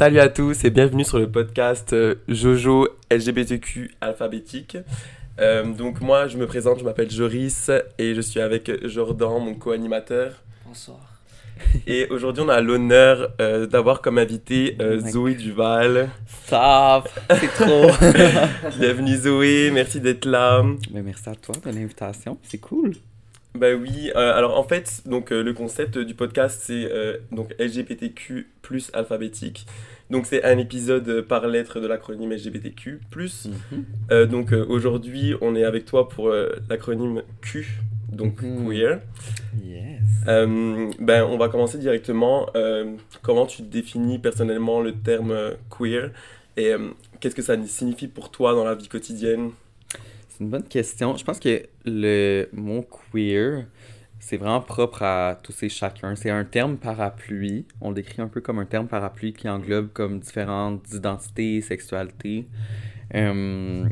Salut à tous et bienvenue sur le podcast euh, Jojo LGBTQ alphabétique. Euh, donc moi je me présente, je m'appelle Joris et je suis avec Jordan, mon co-animateur. Bonsoir. Et aujourd'hui on a l'honneur euh, d'avoir comme invité euh, Oh Zoé Duval. Stop, c'est trop. Bienvenue Zoé, merci d'être là. Mais merci à toi de l'invitation, c'est cool. Bah oui, euh, alors en fait, donc euh, le concept du podcast c'est euh, donc LGBTQ plus alphabétique. Donc c'est un épisode par lettre de l'acronyme LGBTQ. Mhm. Euh, donc euh, aujourd'hui, on est avec toi pour euh, l'acronyme Q, donc Mhm. queer. Yes. Euh, ben, on va commencer directement. Euh, comment tu définis personnellement le terme queer et euh, qu'est-ce que ça signifie pour toi dans la vie quotidienne? C'est une bonne question. Je pense que le mot queer, c'est vraiment propre à tous et chacun. C'est un terme parapluie. On le décrit un peu comme un terme parapluie qui englobe comme différentes identités, sexualités. Euh,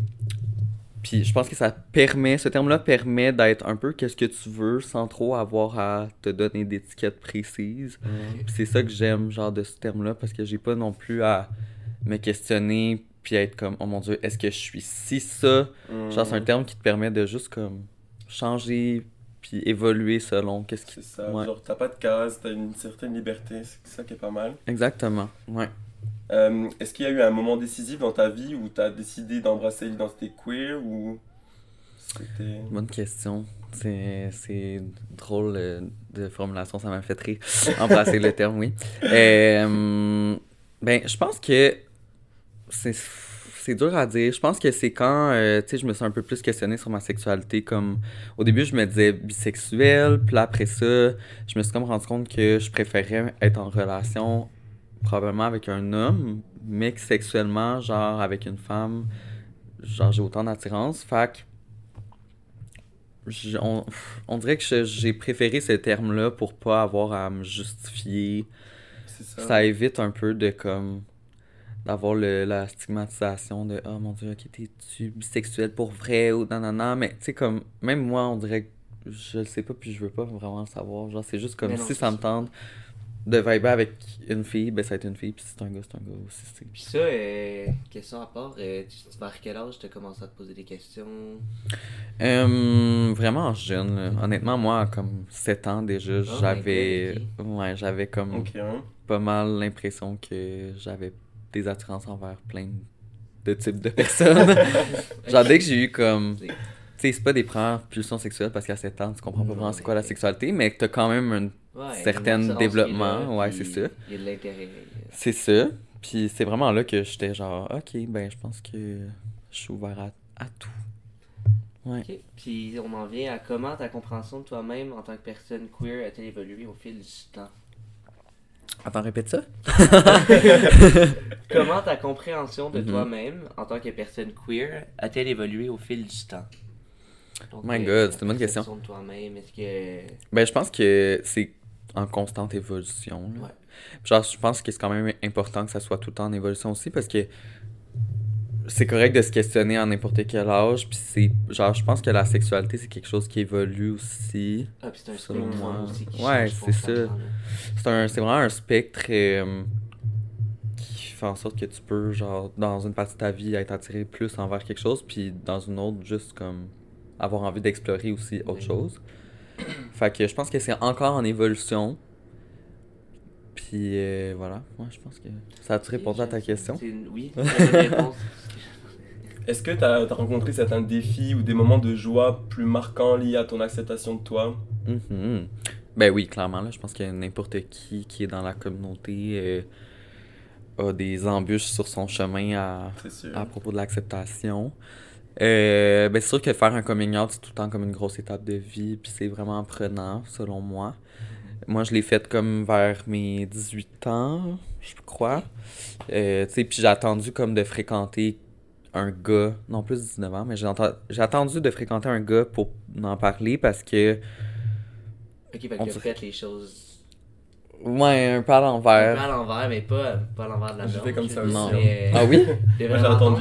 Puis je pense que ça permet, ce terme-là permet d'être un peu qu'est-ce que tu veux sans trop avoir à te donner d'étiquettes précises. C'est ça que j'aime, genre, de ce terme-là, parce que j'ai pas non plus à me questionner puis être comme, oh mon dieu, est-ce que je suis si ça? Genre, c'est un terme qui te permet de juste, comme, changer puis évoluer selon qu'est-ce qui... C'est ça, Ouais. genre t'as pas de case, t'as une certaine liberté, c'est ça qui est pas mal. Exactement, ouais. Euh, Est-ce qu'il y a eu un moment décisif dans ta vie où t'as décidé d'embrasser l'identité queer ou. Bonne question. C'est, c'est drôle euh, de formulation, ça m'a fait rire. Embrasser le terme, oui. Euh, ben, je pense que c'est, c'est dur à dire. Je pense que c'est quand, euh, tu sais, je me suis un peu plus questionné sur ma sexualité. Comme, au début, je me disais bisexuel, puis là, après ça, je me suis comme rendu compte que je préférais être en relation probablement avec un homme, mais que sexuellement, genre, avec une femme, genre, j'ai autant d'attirance. Fait que on, on dirait que j'ai préféré ce terme-là pour pas avoir à me justifier. Ça. Ça évite un peu de comme d'avoir le, la stigmatisation de oh mon dieu, ok, t'es-tu bisexuel pour vrai ou non, non, non. Mais tu sais, comme même moi, on dirait que je le sais pas puis je veux pas vraiment le savoir. Genre, c'est juste comme non, si ça me tente de vibrer avec une fille, ben ça va être une fille, puis si c'est un gars, c'est un gars aussi. c'est- Puis ça, euh, question à part, euh, tu, tu- vers quel âge t'as commencé à te poser des questions? Euh, vraiment jeune, là. Honnêtement, moi, comme 7 ans déjà, Oh j'avais. Ouais, j'avais comme hein. pas mal l'impression que j'avais des attirances envers plein de types de personnes. Genre, dès que j'ai eu comme. Tu sais, c'est pas des premières pulsions sexuelles parce qu'à 7 ans, tu comprends pas vraiment c'est quoi la sexualité, mais que t'as quand même un. Ouais, Certain développement, là, ouais, c'est ça. Il y a de l'intérêt. C'est ça. Puis c'est vraiment là que j'étais genre, ok, ben je pense que je suis ouvert à, à tout. Ouais. Puis on en vient à comment ta compréhension de toi-même en tant que personne queer a-t-elle évolué au fil du temps? Attends, répète ça. Comment ta compréhension de Mhm. toi-même en tant que personne queer a-t-elle évolué au fil du temps? Donc, My euh, God, c'est une bonne ta question. de toi-même, est-ce que... Ben, je pense que c'est en constante évolution. là. Ouais. Genre, je pense que c'est quand même important que ça soit tout le temps en évolution aussi parce que c'est correct de se questionner à n'importe quel âge. Puis c'est. Genre, je pense que la sexualité, c'est quelque chose qui évolue aussi. Ah, puis c'est un spectre moi. aussi qui Ouais, c'est ça. C'est un, c'est vraiment un spectre euh, qui fait en sorte que tu peux, genre, dans une partie de ta vie, être attiré plus envers quelque chose, puis dans une autre, juste comme avoir envie d'explorer aussi autre Oui. chose. Fait que je pense que c'est encore en évolution. Puis euh, voilà, ouais, je pense que ça a-tu répondu à ta question? Une- Oui, c'est une bonne réponse. Est-ce que t'as as rencontré certains défis ou des moments de joie plus marquants liés à ton acceptation de toi? Mhm. Ben oui, clairement, là, je pense que n'importe qui qui est dans la communauté euh, a des embûches sur son chemin à, à propos de l'acceptation. Euh, ben c'est sûr que faire un coming out, c'est tout le temps comme une grosse étape de vie, puis c'est vraiment prenant, selon moi. Moi, je l'ai fait comme vers mes 18 ans, je crois. Euh, tu sais, puis j'ai attendu comme de fréquenter un gars, non plus 19 ans, mais j'ai attendu de fréquenter un gars pour en parler parce que, Ok, fait que les choses ouais, un peu à un peu l'envers. à l'envers, mais pas, pas à l'envers de la J'ai fait comme ça aussi, mais- Ah oui? Moi j'ai pas.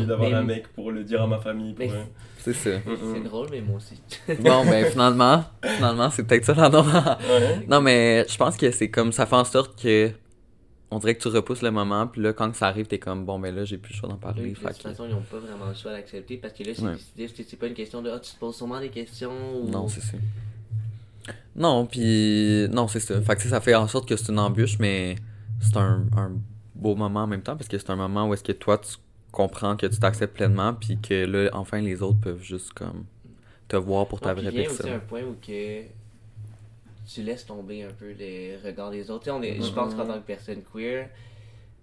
d'avoir Mais- un mec pour le dire à ma famille. Pour, Mais- C'est ça. C'est drôle, mais moi aussi. Bon, ben finalement, finalement, c'est peut-être ça la norme. Ouais. Non, mais je pense que c'est comme ça fait en sorte que on dirait que tu repousses le moment, puis là, quand ça arrive, t'es comme, bon, ben là, j'ai plus le choix d'en parler. Oui, de toute façon, ils n'ont pas vraiment le choix d'accepter parce que là, c'est Ouais. décidé, c'est- c'est pas une question de ah, tu te poses sûrement des questions ou. Non, c'est ça. Non, puis. Non, c'est ça. Fait que ça fait en sorte que c'est une embûche, mais c'est un, un beau moment en même temps parce que c'est un moment où est-ce que toi, tu comprends que tu t'acceptes pleinement, puis que là, enfin, les autres peuvent juste comme te voir pour ta Non, vraie aussi personne. un point où que tu laisses tomber un peu les regards des autres. On est, Je pense qu'en tant que personne queer,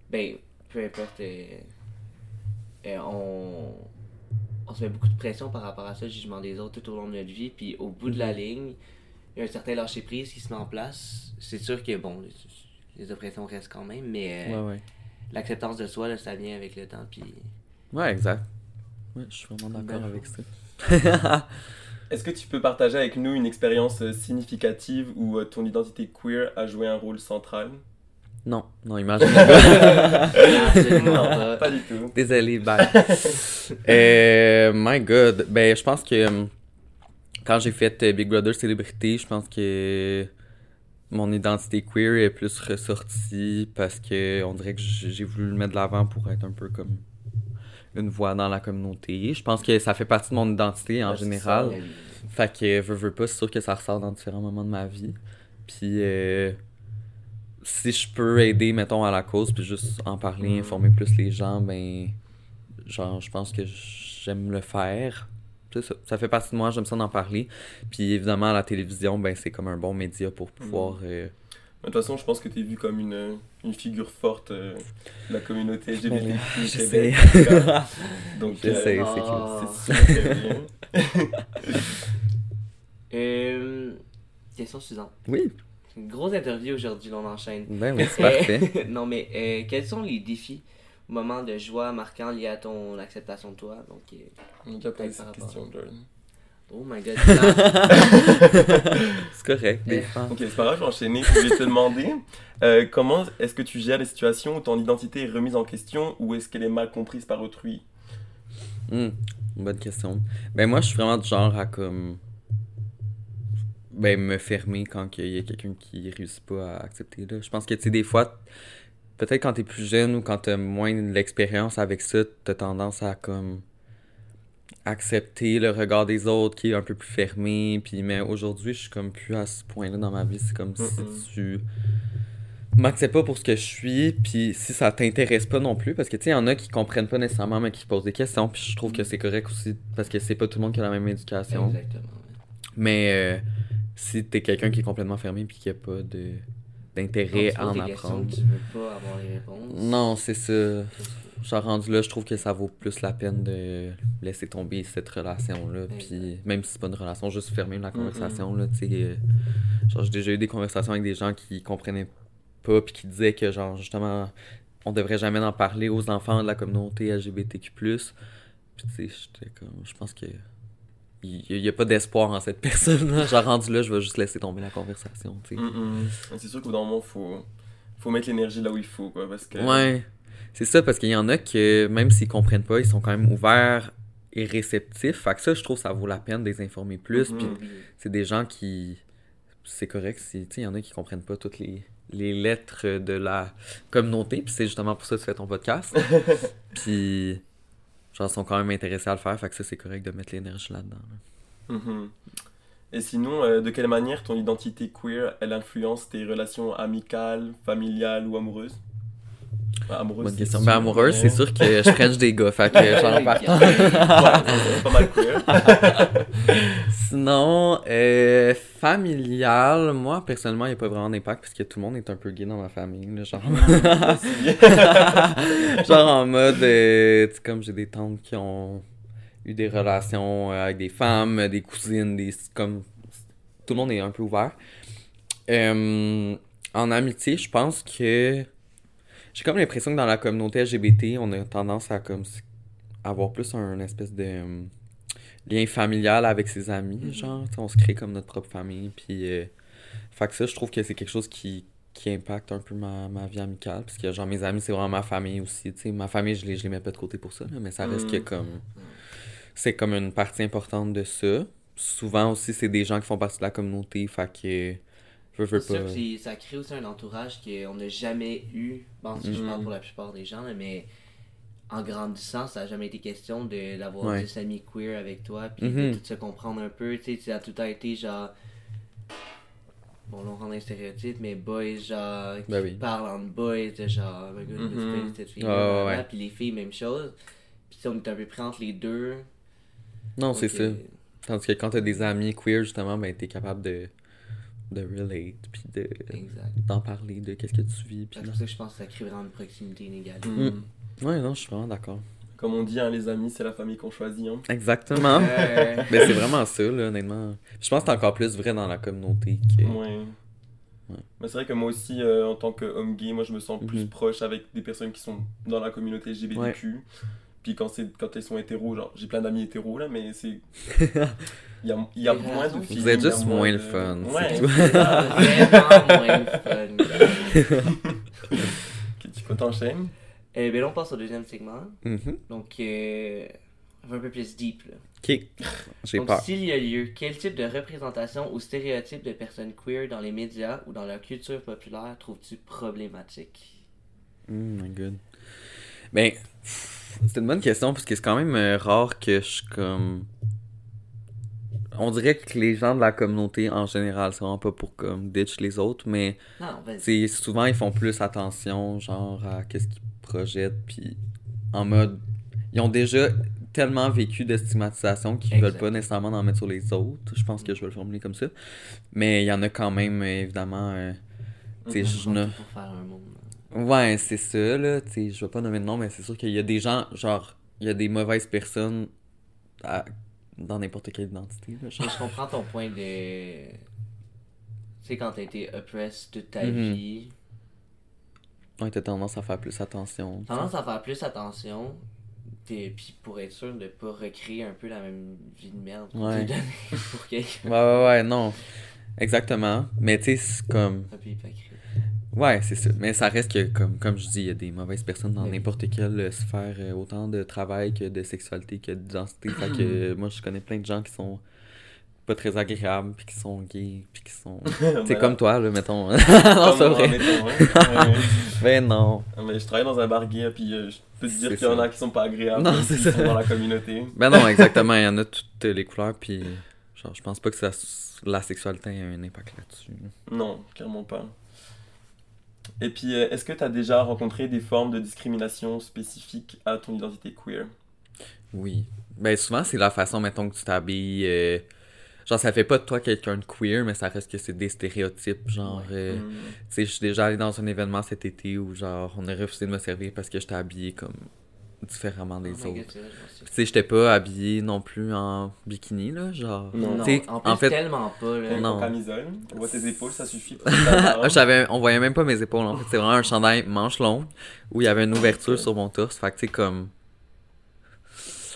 ben, peu importe, euh, euh, on, on se met beaucoup de pression par rapport à ça, le jugement des autres tout au long de notre vie. Puis au bout de la ligne, il y a un certain lâcher-prise qui se met en place. C'est sûr que, bon, les, les oppressions restent quand même, mais euh, Ouais, ouais. l'acceptance de soi, là, ça vient avec le temps. Puis Ouais, exact. Ouais, je suis vraiment d'accord Belle avec ça. Est-ce que tu peux partager avec nous une expérience euh, significative où euh, ton identité queer a joué un rôle central? Non, non, imagine Non, pas. pas du tout. Désolé, bye. euh, my God. Ben, je pense que hum, quand j'ai fait euh, Big Brother Célébrité, je pense que mon identité queer est plus ressortie parce que on dirait que j'ai voulu le mettre de l'avant pour être un peu comme une voix dans la communauté. Je pense que ça fait partie de mon identité en Ouais, général. Oui. Fait que veux, veux pas, c'est sûr que ça ressort dans différents moments de ma vie. Puis euh, si je peux aider, mettons, à la cause, puis juste en parler, Mm. informer plus les gens, ben, genre, je pense que j'aime le faire. C'est ça, ça fait partie de moi, j'aime ça d'en parler. Puis évidemment, à la télévision, ben, c'est comme un bon média pour pouvoir. euh, De toute façon, je pense que tu es vu comme une, une figure forte euh, de la communauté en tout cas. Donc, J'essaie, euh, c'est Ah. cool. c'est bien. Euh, question suivante. Oui, C'est une grosse interview aujourd'hui, on enchaîne. ben oui, c'est parfait. non, mais euh, quels sont les défis, moments de joie marquants liés à ton acceptation de toi Donc, euh, On posé cette question, Jordan. oh my god. C'est correct, des fois. Ok, c'est pas grave, je vais enchaîner. Je voulais te demander euh, comment est-ce que tu gères les situations où ton identité est remise en question ou est-ce qu'elle est mal comprise par autrui? Hmm, bonne question. Ben moi, je suis vraiment du genre à comme ben me fermer quand il y a quelqu'un qui réussit pas à accepter là. Je pense que tu sais des fois peut-être quand t'es plus jeune ou quand t'as moins l'expérience avec ça, t'as tendance à comme accepter le regard des autres qui est un peu plus fermé puis mais aujourd'hui, je suis comme plus à ce point-là dans ma vie, c'est comme si tu m'acceptes pas pour ce que je suis, puis si ça t'intéresse pas non plus, parce que tu sais, il y en a qui comprennent pas nécessairement, mais qui posent des questions, puis je trouve que c'est correct aussi, parce que c'est pas tout le monde qui a la même éducation. Exactement. Mais euh, si t'es quelqu'un qui est complètement fermé, puis qui a pas de d'intérêt à en apprendre. que Tu veux pas avoir les réponses. Non, c'est ça. Genre rendu là, je trouve que ça vaut plus la peine de laisser tomber cette relation-là. Puis même si c'est pas une relation, juste fermer la conversation, là, euh, genre, j'ai déjà eu des conversations avec des gens qui comprenaient pas, puis qui disaient que, genre, justement, on devrait jamais en parler aux enfants de la communauté LGBTQ+. Puis tu sais, j'étais comme, je pense que il y, a pas d'espoir en cette personne-là. Genre rendu là, je vais juste laisser tomber la conversation, tu sais. Mm, mm. C'est sûr qu'au moment, faut, faut mettre l'énergie là où il faut, quoi, parce que... Ouais, c'est ça, parce qu'il y en a que, même s'ils comprennent pas, ils sont quand même ouverts et réceptifs. Fait que ça, je trouve, ça vaut la peine de les informer plus. Mhm. Puis Oui. c'est des gens qui. C'est correct, si, tu il y en a qui comprennent pas toutes les, les lettres de la communauté. Puis c'est justement pour ça que tu fais ton podcast. puis, genre, ils sont quand même intéressés à le faire. Fait que ça, c'est correct de mettre l'énergie là-dedans. là. Mhm. Et sinon, euh, de quelle manière ton identité queer, elle influence tes relations amicales, familiales ou amoureuses? Bah, Amoureuses, Bonne question. Ben, amoureuse, c'est sûr que je french des gars. Fait que, genre, en partant. Ouais, pas mal queer. Sinon, euh, familial, moi personnellement, il n'y a pas vraiment d'impact parce que tout le monde est un peu gay dans ma famille. là, genre, genre en mode, euh, tu sais, comme j'ai des tantes qui ont eu des relations euh, avec des femmes, des cousines, des comme tout le monde est un peu ouvert. Euh, en amitié, je pense que j'ai comme l'impression que dans la communauté LGBT, on a tendance à comme avoir plus un espèce de lien familial avec ses amis, Mhm. genre, on se crée comme notre propre famille, puis euh, fait que ça, je trouve que c'est quelque chose qui, qui impacte un peu ma, ma vie amicale, parce que genre mes amis, c'est vraiment ma famille aussi, tu sais, ma famille, je les, je les mets pas de côté pour ça, là, mais ça reste que Mhm. comme, c'est comme une partie importante de ça. Souvent aussi, c'est des gens qui font partie de la communauté, fait que Je veux C'est sûr pas. que c'est- ça crée aussi un entourage qu'on n'a jamais eu. Bon, si je Mhm. parle pour la plupart des gens, mais en grandissant, ça n'a jamais été question de- d'avoir Ouais. 10 amis queer avec toi, puis Mhm. de tout se comprendre un peu. Tu sais, ça a tout a été genre. Bon, là, on rentre dans les stéréotypes, mais boys, genre, qui Ben oui. parlent entre boys, de genre, oh my god, Mhm. play cette fille Ouais, ouais, puis les filles, même chose. Puis on est un peu pris entre les deux. Non, c'est ça. euh, Tandis que quand t'as des amis queer, justement, ben t'es capable de, de relate, puis de, Exact. d'en parler de qu'est-ce que tu vis. Puis C'est pour ça que je pense que ça crée vraiment une proximité inégale. Mm. Ouais, non, je suis vraiment d'accord. Comme on dit, hein, les amis, c'est la famille qu'on choisit. Hein. Exactement. Ben, c'est vraiment ça, là, honnêtement. Je pense que c'est encore plus vrai dans la communauté que. Ouais. Ouais. Mais c'est vrai que moi aussi, euh, en tant qu'homme gay, moi je me sens plus Mhm. proche avec des personnes qui sont dans la communauté LGBTQ. Puis quand, c'est, quand elles sont hétéros, genre j'ai plein d'amis hétéros là, mais c'est. Il y a, il y a Vous moins de êtes filles. juste il y a moins de- le fun, Ouais, vraiment moins le fun. Ok, tu peux t'enchaîner Eh bien, là, on passe au deuxième segment. Mhm. Donc, euh, on va un peu plus deep. Là. Ok. J'ai peur. s'il y a lieu, quel type de représentation ou stéréotype de personnes queer dans les médias ou dans la culture populaire trouves-tu problématique? Oh my god. Ben, c'est une bonne question parce que c'est quand même euh, rare que je comme. On dirait que les gens de la communauté en général, c'est vraiment pas pour comme ditch les autres, mais Non, c'est souvent ils font plus attention genre à qu'est-ce qu'ils projettent puis en mode ils ont déjà tellement vécu de stigmatisation qu'ils veulent pas nécessairement en mettre sur les autres. Je pense que je vais le formuler comme ça. Mais il y en a quand même évidemment euh, tu sais, je ne- Pour faire un mot. Ouais, c'est ça, là. Tu sais, je vais pas nommer de nom, mais c'est sûr qu'il y a des gens, genre, il y a des mauvaises personnes à- dans n'importe quelle identité, là. Genre. je comprends ton point de. Tu sais, quand t'as été oppressed toute ta Mhm. vie, Ouais, t'as tendance à faire plus attention. tendance à faire plus attention. t'es- Puis pour être sûr de pas recréer un peu la même vie de merde Ouais. pour quelqu'un. Ouais, ouais, ouais, non. Exactement. Mais tu sais, c'est comme. Un peu hypocrite. Ouais, c'est ça. Mais ça reste que, comme, comme je dis, il y a des mauvaises personnes dans Oui. n'importe quelle euh, sphère, euh, autant de travail que de sexualité que d'identité. fait que moi, je connais plein de gens qui sont pas très agréables, puis qui sont gays, puis qui sont. C'est comme toi, là, mettons. non, c'est vrai. Ben non. Mais je travaille dans un bar gay, puis euh, je peux te dire qu'il y en a qui sont pas agréables, Non, qui sont dans la communauté. Ben non, exactement. Il y en a toutes les couleurs, puis genre, je pense pas que ça, la sexualité ait un impact là-dessus. Non, clairement pas. Et puis, euh, est-ce que tu as déjà rencontré des formes de discrimination spécifiques à ton identité queer? Oui. Ben souvent, c'est la façon, mettons, que tu t'habilles. euh, Genre, ça fait pas de toi quelqu'un de queer, mais ça reste que c'est des stéréotypes. Genre, euh, Hmm. tu sais, je suis déjà allé dans un événement cet été où, genre, on a refusé de me servir parce que j'étais habillé comme différemment des Oh autres. Tu sais, j'étais pas habillé non plus en bikini, là, genre. Non. Non, en plus, en fait- tellement pas. Là. Non. camisole, on voit tes épaules, ça suffit. Ah, J'avais, on voyait même pas mes épaules, en fait. C'est vraiment un chandail manche longue où il y avait une ouverture Ok. sur mon torse. Fait que, tu sais, comme.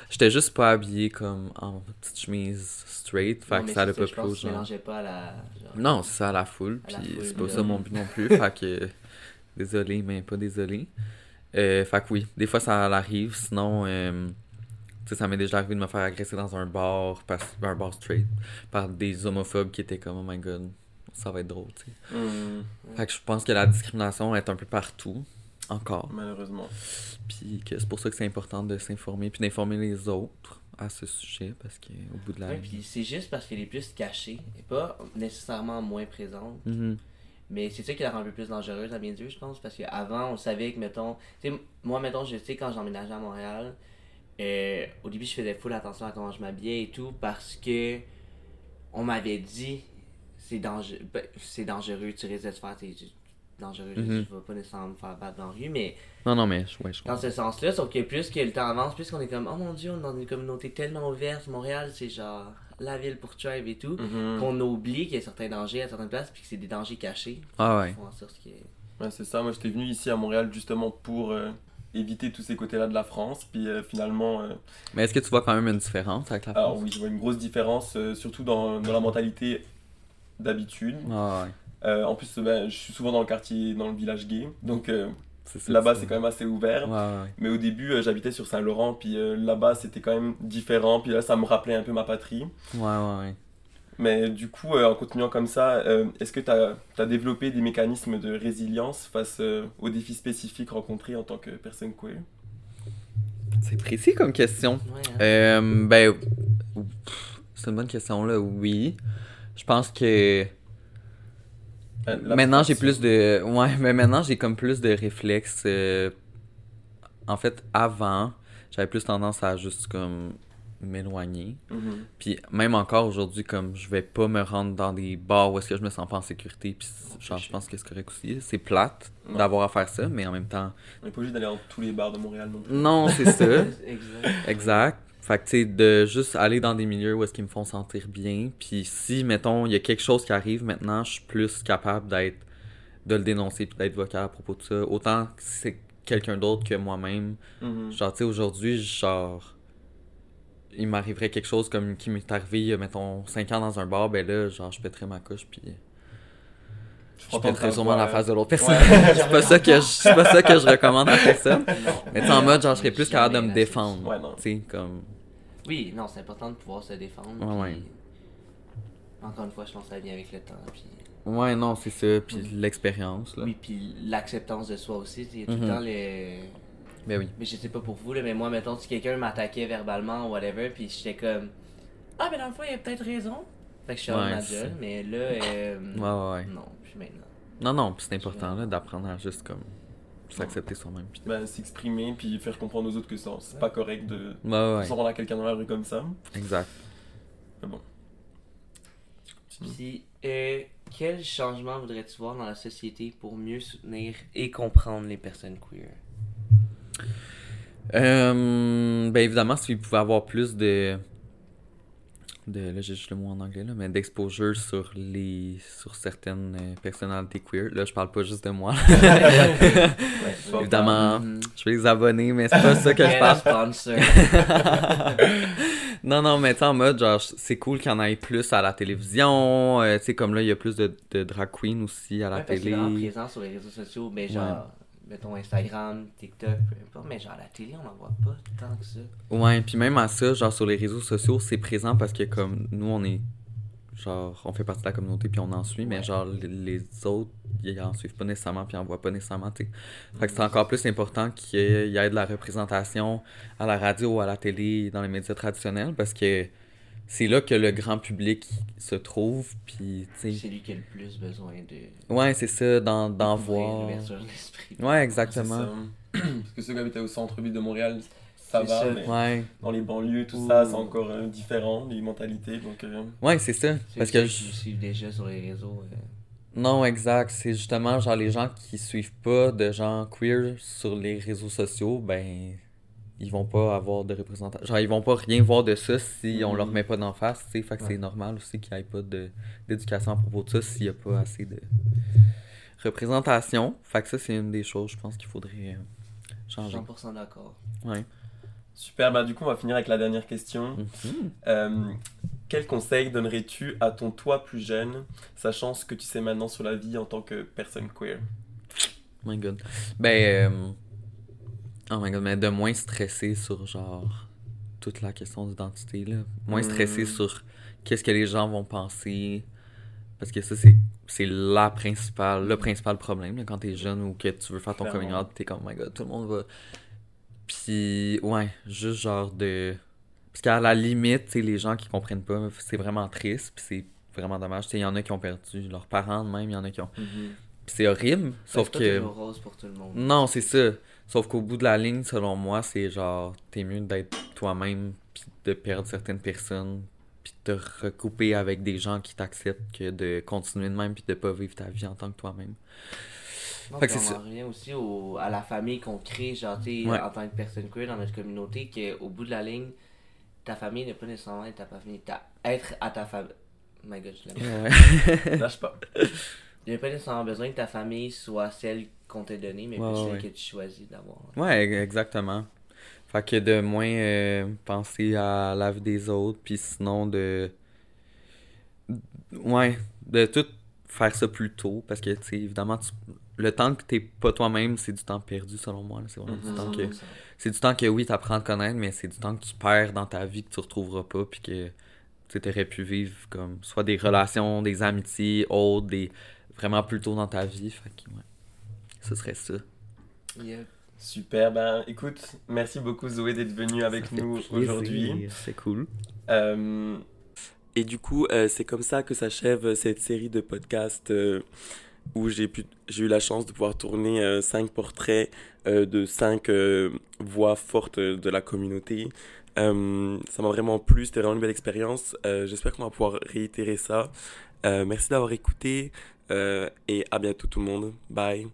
J'étais juste pas habillé comme en petite chemise straight. Fait Non, que ça c'est allait pas pense plus, genre. mélangeais pas à la. genre- Non, c'est ça à la foule, puis c'est pas ça mon but non plus. fait que. Désolé, mais pas désolé. Euh, fait que oui, des fois ça arrive. Sinon, euh, tu sais, ça m'est déjà arrivé de me faire agresser dans un bar, par, un bar straight, par des homophobes qui étaient comme, oh my god, ça va être drôle, tu sais. Hmm, Fait que je pense que la discrimination est un peu partout, encore. malheureusement. Puis que c'est pour ça que c'est important de s'informer, puis d'informer les autres à ce sujet, parce qu'au bout de la Ouais, puis c'est juste parce qu'elle est plus cachée et pas nécessairement moins présente. Mhm. Mais c'est ça qui la rend un peu plus dangereuse à mes yeux, je pense. Parce qu'avant, on savait que, mettons. Tu sais, moi, mettons, je sais, quand j'emménageais à Montréal, euh, au début, je faisais full attention à comment je m'habillais et tout parce que on m'avait dit c'est dangereux, ben, c'est dangereux, tu risques de te faire. t'es- dangereux, je- Mhm. je vais pas nécessairement me faire battre dans la rue, mais Non, non, mais ouais, je dans ce sens-là, sauf que plus que le temps avance, plus qu'on est comme, oh mon dieu, on est dans une communauté tellement ouverte, Montréal, c'est genre la ville pour tribe et tout, Mhm. qu'on oublie qu'il y a certains dangers à certaines places, puis que c'est des dangers cachés. Ah ouais. En sorte que... Ouais, c'est ça. Moi, j'étais venu ici à Montréal justement pour euh, éviter tous ces côtés-là de la France. Puis euh, finalement, euh, Mais est-ce que tu vois quand même une différence avec la alors France? oui, je vois une grosse différence, euh, surtout dans, dans la mentalité d'habitude. Ah ouais. Euh, en plus, ben, je suis souvent dans le quartier, dans le village gay. Donc euh, là-bas, c'est quand même assez ouvert. Ouais, ouais, ouais. Mais au début, euh, j'habitais sur Saint-Laurent. Puis euh, là-bas, c'était quand même différent. Puis là, ça me rappelait un peu ma patrie. Ouais, ouais, ouais. Mais du coup, euh, en continuant comme ça, euh, est-ce que tu as, développé des mécanismes de résilience face euh, aux défis spécifiques rencontrés en tant que personne queer C'est précis comme question. Ouais, hein. Euh, ben, c'est une bonne question là. Oui, je pense que la maintenant j'ai plus de, ouais, mais maintenant j'ai comme plus de réflexes. euh, En fait, avant, j'avais plus tendance à juste comme m'éloigner. Mhm. Puis même encore aujourd'hui, comme je vais pas me rendre dans des bars où est-ce que je me sens pas en sécurité. Puis genre, je pense que c'est correct aussi. C'est plate Ouais. d'avoir à faire ça, mais en même temps, On n'est pas obligé d'aller dans tous les bars de Montréal non plus. non, c'est ça. exact. Exact. Fait que, tu sais, de juste aller dans des milieux où est-ce qu'ils me font sentir bien. Puis si, mettons, il y a quelque chose qui arrive maintenant, je suis plus capable d'être, de le dénoncer puis d'être vocal à propos de ça. Autant que c'est quelqu'un d'autre que moi-même. Mhm. Genre, tu sais, aujourd'hui, genre, il m'arriverait quelque chose comme qui m'est arrivé, il y a, mettons, 5 ans dans un bar, ben là, genre, je pèterais ma couche puis je pèterais sûrement la face de l'autre personne. Ouais. c'est pas ça que je, c'est pas ça que je recommande à personne. Mais tu sais, en mode, genre, je serais plus capable de me défendre. Ouais, non. Tu sais, comme... Oui, non, c'est important de pouvoir se défendre. Ouais, puis- Encore une fois, je pense que ça vient avec le temps. Puis... Ouais, non, c'est ça. Puis l'expérience, là. Oui, puis l'acceptance de soi aussi. Il y a tout le temps les. Ben oui. Mais je sais pas pour vous, là, mais moi, mettons, si quelqu'un m'attaquait verbalement ou whatever, puis j'étais comme. Ah, mais dans le fond, il a peut-être raison. Fait que je suis Ouais, en ça. mais là. euh, Ouais, ouais, ouais. Non, puis maintenant. Non, non, puis c'est important, là, d'apprendre à juste, comme, s'accepter soi-même. Puis... Ben, S'exprimer puis faire comprendre aux autres que ça- c'est pas correct de ouais, s'en rendre à quelqu'un dans la rue comme ça. exact. Mais bon. Puis, euh, quel changement voudrais-tu voir dans la société pour mieux soutenir et comprendre les personnes queer? Euh, ben évidemment, s'il pouvait avoir plus de. De là, j'ai juste le mot en anglais, là, mais d'exposure sur les. sur certaines euh, personnalités queer. Là, je parle pas juste de moi. Évidemment, Mhm. je vais les abonner, mais c'est pas ça que je parle. non, non, mais tu sais, en mode, genre, c'est cool qu'il y en ait plus à la télévision. euh, tu sais, comme là, il y a plus de, de drag queens aussi à la Ouais, parce que télé. c'est vraiment présent sur les réseaux sociaux, mais genre, mettons Instagram, TikTok, peu importe, mais genre à la télé, on n'en voit pas tant que ça. Ouais, puis même à ça, genre sur les réseaux sociaux, c'est présent parce que comme nous, on est genre, on fait partie de la communauté puis on en suit, mais genre les, autres, ils en suivent pas nécessairement puis ils en voient pas nécessairement, tu sais. Fait que c'est encore plus important qu'il y ait il y ait de la représentation à la radio, à la télé, dans les médias traditionnels parce que c'est là que le grand public se trouve puis tu sais. C'est lui qui a le plus besoin de. Ouais, c'est ça, d'en d'en voir. Ouais, exactement. Parce que ceux qui habitaient au centre-ville de Montréal, ça C'est va, ça. mais Ouais. dans les banlieues, tout Ouh. ça, c'est encore euh, différent, les mentalités. Donc, euh, Ouais, c'est ça. C'est Parce que qui nous suivent déjà sur les réseaux. euh, Non, exact. C'est justement genre les gens qui suivent pas de gens queer sur les réseaux sociaux, ben ils vont pas avoir de représentation. Genre ils vont pas rien voir de ça si on leur met pas d'en face, tu sais. Fait que c'est normal aussi qu'il y ait pas de d'éducation à propos de ça s'il y a pas assez de représentation. Fait que ça c'est une des choses je pense qu'il faudrait euh, changer. 100% d'accord. Ouais. Super, bah du coup, on va finir avec la dernière question. Mhm. Euh, quel conseil donnerais-tu à ton toi plus jeune, sachant ce que tu sais maintenant sur la vie en tant que personne queer? My god. Ben, euh, oh my god, mais de moins stresser sur genre toute la question d'identité, là. Moins stresser Mm. sur qu'est-ce que les gens vont penser. Parce que ça, c'est, c'est la principale, le principal problème là, quand t'es jeune ou que tu veux faire ton Clairement. coming out, t'es comme, oh my god, tout le monde va. Puis, ouais, juste genre de. Parce qu'à la limite, les gens qui comprennent pas, c'est vraiment triste, puis c'est vraiment dommage. Il y en a qui ont perdu leurs parents, même, il y en a qui ont. Puis c'est horrible, sauf que. rose pour tout le monde. Non, c'est ça. Sauf qu'au bout de la ligne, selon moi, c'est genre, t'es mieux d'être toi-même, puis de perdre certaines personnes, puis de te recouper avec des gens qui t'acceptent que de continuer de même, puis de pas vivre ta vie en tant que toi-même. Non, Fait que on en revient aussi au- à la famille qu'on crée, genre, tu sais, Ouais. en tant que personne queer dans notre communauté, qu'au bout de la ligne, ta famille n'est pas nécessairement être ta famille. Ta- être à ta famille. My god, je l'aime. Ouais. Lâche pas. Il n'y a pas nécessairement besoin que ta famille soit celle qu'on t'a donnée, mais Ouais, plus celle que tu choisis d'avoir. ouais, exactement. Fait que de moins euh, penser à la vie des autres, puis sinon de. Ouais, de tout faire ça plus tôt, parce que, tu sais, évidemment, tu- le temps que t'es pas toi-même, c'est du temps perdu, selon moi. C'est vraiment Mhm. du temps que. 100%. C'est du temps que oui, t'apprends à te connaître, mais c'est du temps que tu perds dans ta vie que tu retrouveras pas, puis que tu aurais pu vivre comme soit des relations, des amitiés, autres, des vraiment plus tôt dans ta vie. Fait que, ouais, ce serait ça. Yep. Super, ben écoute, merci beaucoup Zoé d'être venue avec Ça nous aujourd'hui. C'est cool. Euh, et du coup, euh, c'est comme ça que s'achève cette série de podcasts euh, où j'ai eu la chance de pouvoir tourner euh, cinq portraits euh, de cinq euh, voix fortes de la communauté. Euh, ça m'a vraiment plu, c'était vraiment une belle expérience. Euh, j'espère qu'on va pouvoir réitérer ça. Euh, merci d'avoir écouté euh, et à bientôt tout le monde. Bye.